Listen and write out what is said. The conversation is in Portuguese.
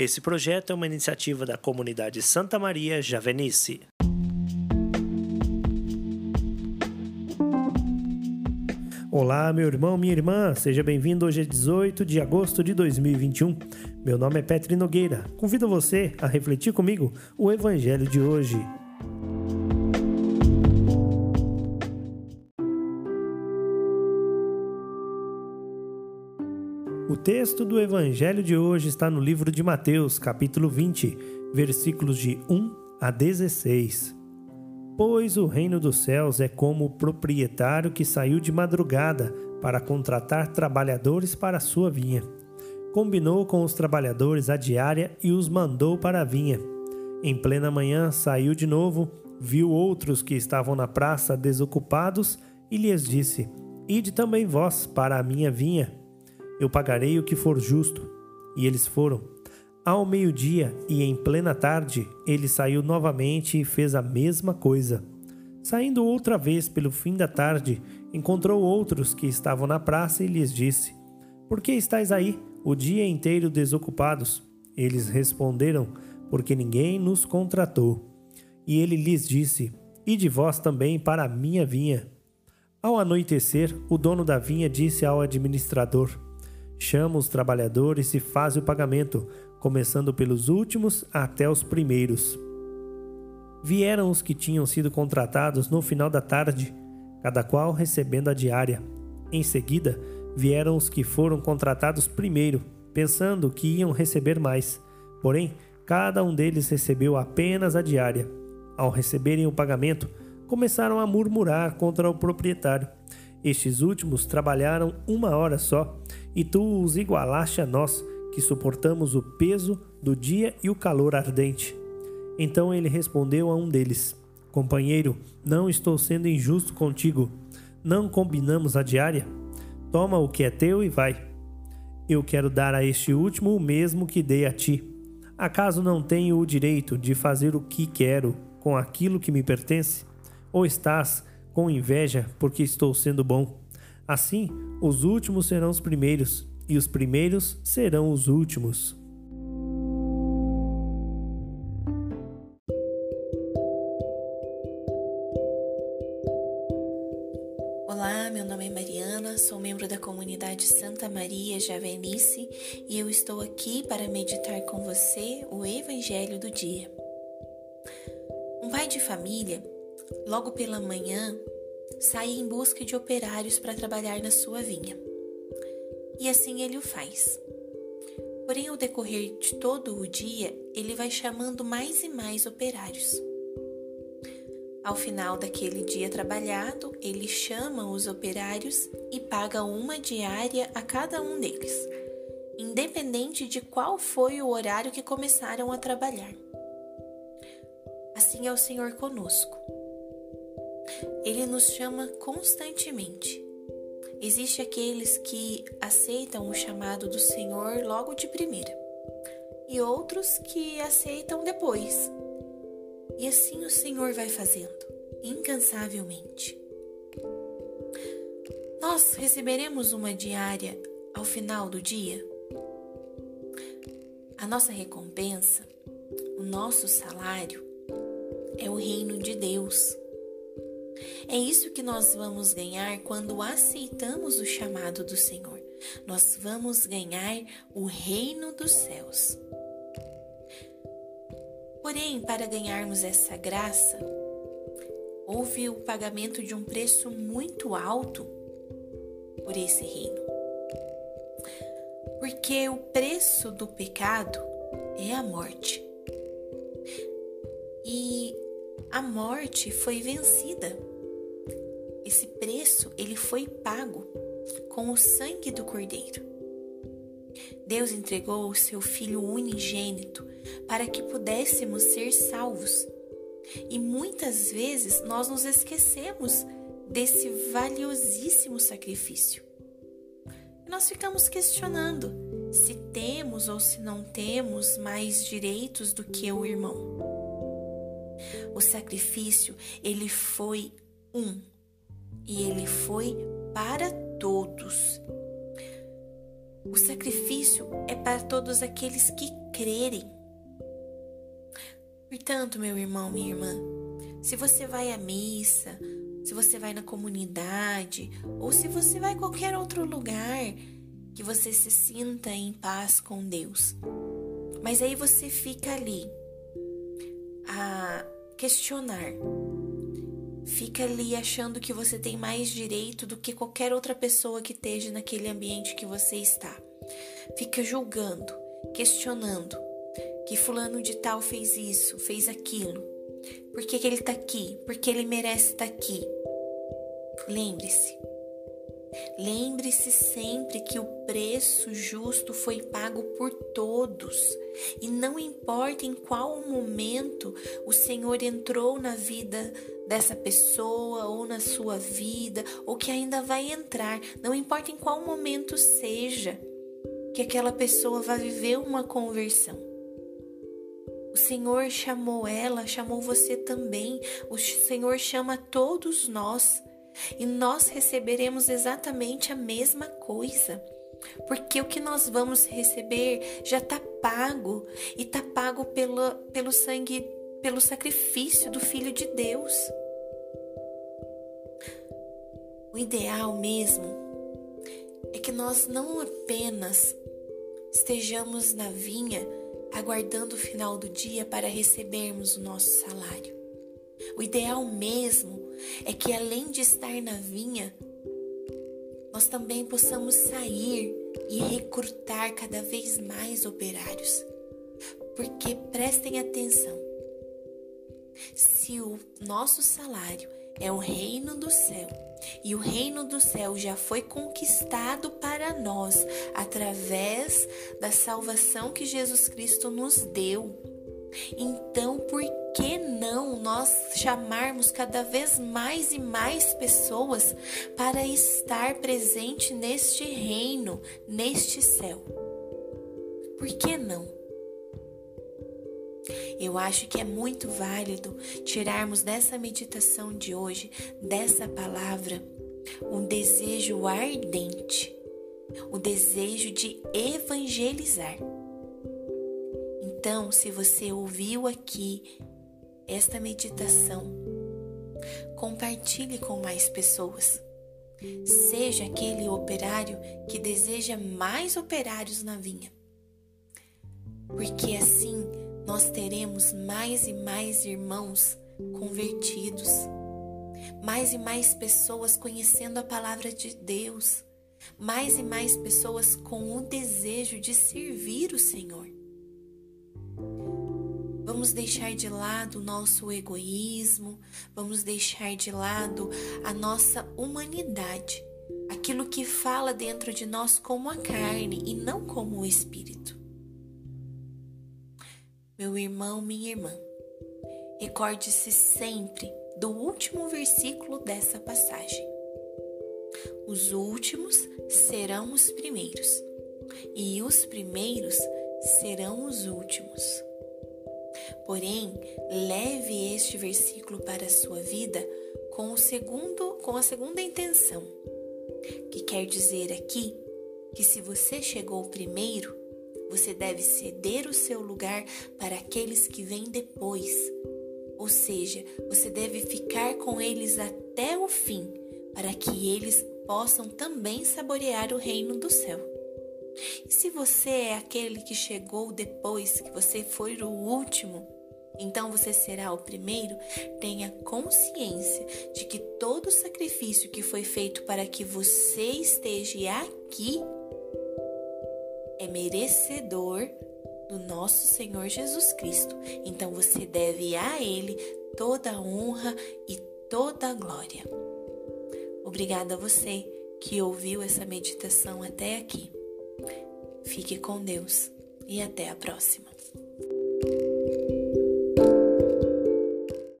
Esse projeto é uma iniciativa da comunidade Santa Maria Javenice. Olá, meu irmão, minha irmã, seja bem-vindo. Hoje é 18 de agosto de 2021. Meu nome é Petri Nogueira. Convido você a refletir comigo o Evangelho de hoje. Texto do Evangelho de hoje está no livro de Mateus, capítulo 20, versículos de 1 a 16. Pois o reino dos céus é como o proprietário que saiu de madrugada para contratar trabalhadores para a sua vinha. Combinou com os trabalhadores a diária e os mandou para a vinha. Em plena manhã saiu de novo, viu outros que estavam na praça desocupados e lhes disse: Ide também vós para a minha vinha. Eu pagarei o que for justo. E eles foram. Ao meio-dia e em plena tarde, ele saiu novamente e fez a mesma coisa. Saindo outra vez pelo fim da tarde, encontrou outros que estavam na praça e lhes disse: Por que estáis aí o dia inteiro desocupados? Eles responderam: Porque ninguém nos contratou. E ele lhes disse: Ide vós também para a minha vinha. Ao anoitecer, o dono da vinha disse ao administrador: Chama os trabalhadores e faz o pagamento, começando pelos últimos até os primeiros. Vieram os que tinham sido contratados no final da tarde, cada qual recebendo a diária. Em seguida, vieram os que foram contratados primeiro, pensando que iam receber mais. Porém, cada um deles recebeu apenas a diária. Ao receberem o pagamento, começaram a murmurar contra o proprietário. Estes últimos trabalharam uma hora só, e tu os igualaste a nós, que suportamos o peso do dia e o calor ardente. Então ele respondeu a um deles: Companheiro, não estou sendo injusto contigo. Não combinamos a diária? Toma o que é teu e vai. Eu quero dar a este último o mesmo que dei a ti. Acaso não tenho o direito de fazer o que quero com aquilo que me pertence? Ou estás com inveja porque estou sendo bom? Assim, os últimos serão os primeiros, e os primeiros serão os últimos. Olá, meu nome é Mariana, sou membro da comunidade Santa Maria Javenice e eu estou aqui para meditar com você o Evangelho do dia. Um pai de família, logo pela manhã, sai em busca de operários para trabalhar na sua vinha e assim ele o faz. Porém, ao decorrer de todo o dia, ele vai chamando mais e mais operários. Ao final daquele dia trabalhado, ele chama os operários e paga uma diária a cada um deles, independente de qual foi o horário que começaram a trabalhar. Assim é o Senhor conosco. Ele nos chama constantemente Existem aqueles que aceitam o chamado do Senhor logo de primeira, e outros que aceitam depois. E assim o Senhor vai fazendo, incansavelmente. Nós receberemos uma diária ao final do dia? A nossa recompensa, o nosso salário, é o reino de Deus é isso que nós vamos ganhar quando aceitamos o chamado do Senhor. Nós vamos ganhar o reino dos céus. Porém, para ganharmos essa graça, houve o pagamento de um preço muito alto por esse reino. Porque o preço do pecado é a morte. E a morte foi vencida esse preço ele foi pago com o sangue do Cordeiro. Deus entregou o seu Filho unigênito para que pudéssemos ser salvos. E muitas vezes nós nos esquecemos desse valiosíssimo sacrifício. Nós ficamos questionando se temos ou se não temos mais direitos do que o irmão. O sacrifício, ele foi um e ele foi para todos. O sacrifício é para todos aqueles que crerem. Portanto, meu irmão, minha irmã, se você vai à missa, se você vai na comunidade ou se você vai a qualquer outro lugar que você se sinta em paz com Deus. Mas aí você fica ali a questionar. Fica ali achando que você tem mais direito do que qualquer outra pessoa que esteja naquele ambiente que você está. Fica julgando, questionando que fulano de tal fez isso, fez aquilo. Por que, que ele está aqui? Por que ele merece estar tá aqui? Lembre-se. Lembre-se sempre que o preço justo foi pago por todos. E não importa em qual momento o Senhor entrou na vida dessa pessoa ou na sua vida, ou que ainda vai entrar, não importa em qual momento seja, que aquela pessoa vai viver uma conversão. O Senhor chamou ela, chamou você também. O Senhor chama todos nós e nós receberemos exatamente a mesma coisa. Porque o que nós vamos receber já está pago e está pago pelo, pelo sangue, pelo sacrifício do Filho de Deus. O ideal mesmo é que nós não apenas estejamos na vinha aguardando o final do dia para recebermos o nosso salário. O ideal mesmo é que além de estar na vinha, nós também possamos sair e recrutar cada vez mais operários. Porque prestem atenção, se o nosso salário é o reino do céu, e o reino do céu já foi conquistado para nós através da salvação que Jesus Cristo nos deu. Então, por que não nós chamarmos cada vez mais e mais pessoas para estar presente neste reino, neste céu? Por que não? Eu acho que é muito válido tirarmos dessa meditação de hoje, dessa palavra, um desejo ardente, o desejo de evangelizar. Então, se você ouviu aqui esta meditação, compartilhe com mais pessoas. Seja aquele operário que deseja mais operários na vinha. Porque assim nós teremos mais e mais irmãos convertidos, mais e mais pessoas conhecendo a palavra de Deus, mais e mais pessoas com o desejo de servir o Senhor. Vamos deixar de lado o nosso egoísmo, vamos deixar de lado a nossa humanidade, aquilo que fala dentro de nós como a carne e não como o espírito. Meu irmão, minha irmã, recorde-se sempre do último versículo dessa passagem. Os últimos serão os primeiros, e os primeiros serão os últimos. Porém, leve este versículo para a sua vida com o segundo, com a segunda intenção, que quer dizer aqui que se você chegou primeiro, você deve ceder o seu lugar para aqueles que vêm depois. Ou seja, você deve ficar com eles até o fim, para que eles possam também saborear o reino do céu. E se você é aquele que chegou depois, que você foi o último, então você será o primeiro, tenha consciência de que todo sacrifício que foi feito para que você esteja aqui é merecedor do nosso Senhor Jesus Cristo. Então você deve a Ele toda a honra e toda a glória. Obrigada a você que ouviu essa meditação até aqui. Fique com Deus e até a próxima.